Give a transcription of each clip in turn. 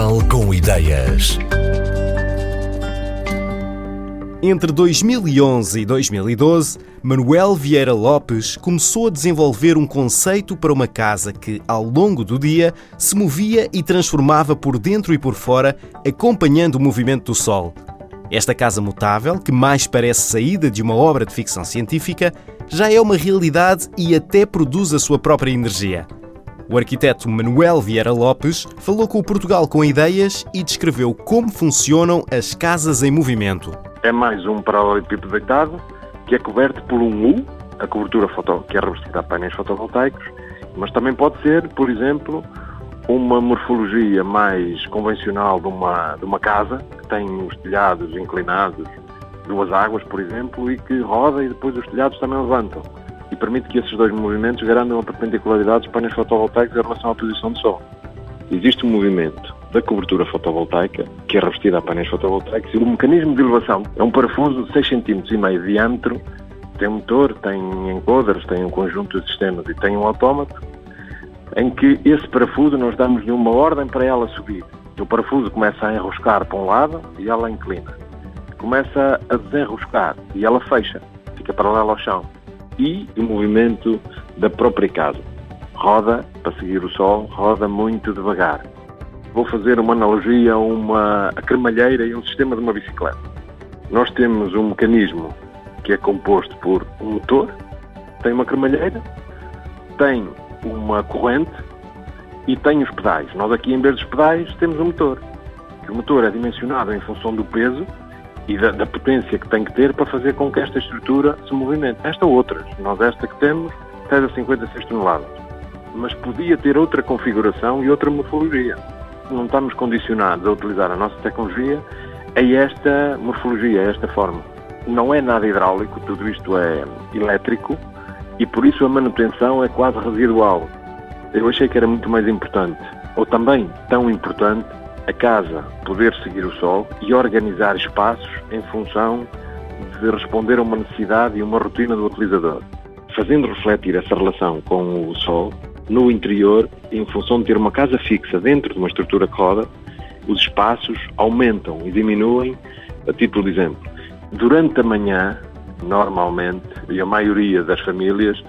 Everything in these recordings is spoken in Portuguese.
Portugal com ideias. Entre 2011 e 2012, Manuel Vieira Lopes começou a desenvolver um conceito para uma casa que, ao longo do dia, se movia e transformava por dentro e por fora, acompanhando o movimento do Sol. Esta casa mutável, que mais parece saída de uma obra de ficção científica, já é uma realidade e até produz a sua própria energia. O arquiteto Manuel Vieira Lopes falou com o Portugal com Ideias e descreveu como funcionam as casas em movimento. É mais um paralelepípedo deitado que é coberto por um U, a cobertura foto, que é revestida a painéis fotovoltaicos, mas também pode ser, por exemplo, uma morfologia mais convencional de uma, de uma casa, que tem os telhados inclinados, duas águas, por exemplo, e que roda e depois os telhados também levantam e permite que esses dois movimentos garantam a perpendicularidade dos painéis fotovoltaicos em relação à posição do Sol. Existe um movimento da cobertura fotovoltaica, que é revestida a painéis fotovoltaicos, e o mecanismo de elevação é um parafuso de 6 cm e meio de diâmetro, tem motor, tem encoders, tem um conjunto de sistemas e tem um autómato, em que esse parafuso nós damos-lhe uma ordem para ela subir. O parafuso começa a enroscar para um lado e ela inclina. Começa a desenroscar e ela fecha, fica paralela ao chão e o movimento da própria casa. Roda para seguir o sol, roda muito devagar. Vou fazer uma analogia a uma a cremalheira e um sistema de uma bicicleta. Nós temos um mecanismo que é composto por um motor, tem uma cremalheira, tem uma corrente e tem os pedais. Nós aqui, em vez dos pedais, temos um motor. O motor é dimensionado em função do peso e da, da, potência que tem que ter para fazer com que esta estrutura se movimente. Esta outra, nós esta que temos, pesa 56 toneladas. Mas podia ter outra configuração e outra morfologia. Não estamos condicionados a utilizar a nossa tecnologia a esta morfologia, a esta forma. Não é nada hidráulico, tudo isto é elétrico e por isso a manutenção é quase residual. Eu achei que era muito mais importante, ou também tão importante, a casa poder seguir o sol e organizar espaços em função de responder a uma necessidade e uma rotina do utilizador, fazendo refletir essa relação com o sol no interior, em função de ter uma casa fixa dentro de uma estrutura que roda, os espaços aumentam e diminuem, a título de exemplo. Durante a manhã, normalmente, e a maioria das famílias,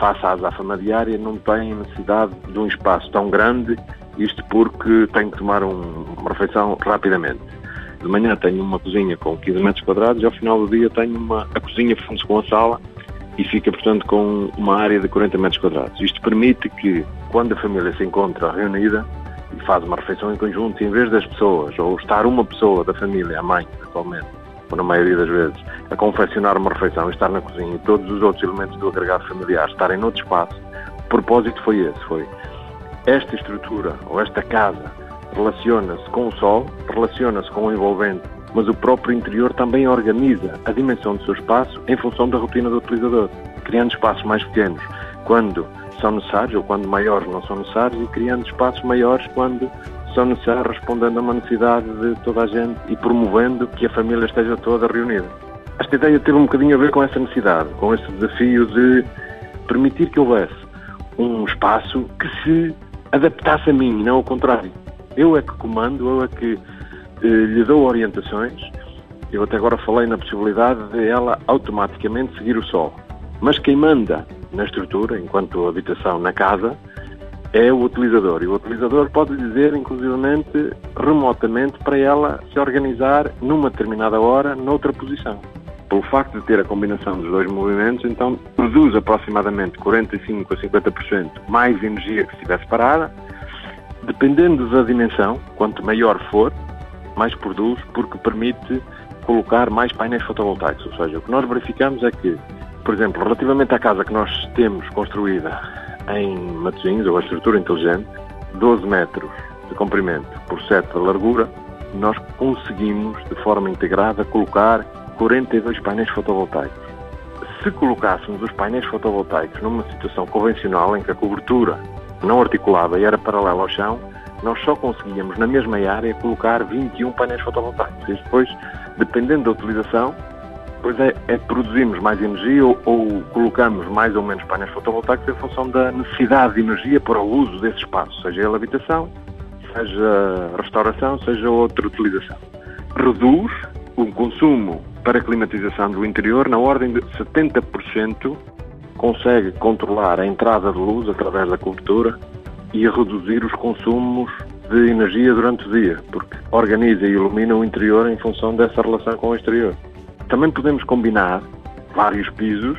face à azáfama diária, não tem necessidade de um espaço tão grande isto porque tenho que tomar um, uma refeição rapidamente. De manhã tenho uma cozinha com 15 metros quadrados e ao final do dia tenho uma, a cozinha funde com a sala e fica, portanto, com uma área de 40 metros quadrados. Isto permite que, quando a família se encontra reunida e faz uma refeição em conjunto, em vez das pessoas, ou estar uma pessoa da família, a mãe, atualmente, ou na maioria das vezes, a confeccionar uma refeição estar na cozinha e todos os outros elementos do agregado familiar estarem noutro espaço, o propósito foi esse, foi esta estrutura ou esta casa relaciona-se com o Sol, relaciona-se com o envolvente, mas o próprio interior também organiza a dimensão do seu espaço em função da rotina do utilizador, criando espaços mais pequenos quando são necessários ou quando maiores não são necessários e criando espaços maiores quando são necessários, respondendo a uma necessidade de toda a gente e promovendo que a família esteja toda reunida. Esta ideia teve um bocadinho a ver com essa necessidade, com esse desafio de permitir que houvesse um espaço que se adaptasse a mim, não ao contrário. Eu é que comando, eu é que eh, lhe dou orientações. Eu até agora falei na possibilidade de ela automaticamente seguir o sol. Mas quem manda na estrutura, enquanto habitação na casa, é o utilizador. E o utilizador pode dizer, inclusivamente, remotamente, para ela se organizar numa determinada hora, noutra posição. Pelo facto de ter a combinação dos dois movimentos, então produz aproximadamente 45 a 50% mais energia que se estivesse parada. Dependendo da dimensão, quanto maior for, mais produz, porque permite colocar mais painéis fotovoltaicos. Ou seja, o que nós verificamos é que, por exemplo, relativamente à casa que nós temos construída em Matosinhos, ou a estrutura inteligente, 12 metros de comprimento por 7 de largura, nós conseguimos, de forma integrada, colocar 42 painéis fotovoltaicos. Se colocássemos os painéis fotovoltaicos numa situação convencional em que a cobertura não articulava e era paralela ao chão, nós só conseguíamos na mesma área colocar 21 painéis fotovoltaicos. E depois, dependendo da utilização, depois é, é produzimos mais energia ou, ou, colocamos mais ou menos painéis fotovoltaicos em função da necessidade de energia para o uso desse espaço, seja ele habitação, seja restauração, seja outra utilização. Reduz o consumo para climatização do interior na ordem de 70%, consegue controlar a entrada de luz através da cobertura e reduzir os consumos de energia durante o dia, porque organiza e ilumina o interior em função dessa relação com o exterior. Também podemos combinar vários pisos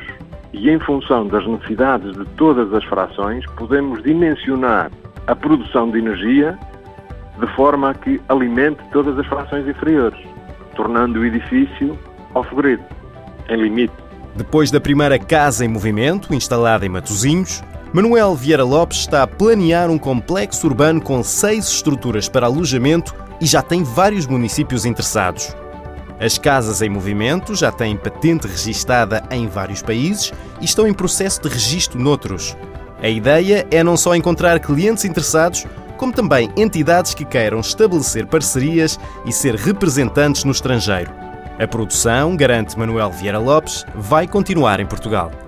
e, em função das necessidades de todas as frações, podemos dimensionar a produção de energia de forma a que alimente todas as frações inferiores, tornando o edifício off-grid, em limite. Depois da primeira casa em movimento, instalada em Matosinhos, Manuel Vieira Lopes está a planear um complexo urbano com seis estruturas para alojamento e já tem vários municípios interessados. As casas em movimento já têm patente registada em vários países e estão em processo de registro noutros. A ideia é não só encontrar clientes interessados, como também entidades que queiram estabelecer parcerias e ser representantes no estrangeiro. A produção, garante Manuel Vieira Lopes, vai continuar em Portugal.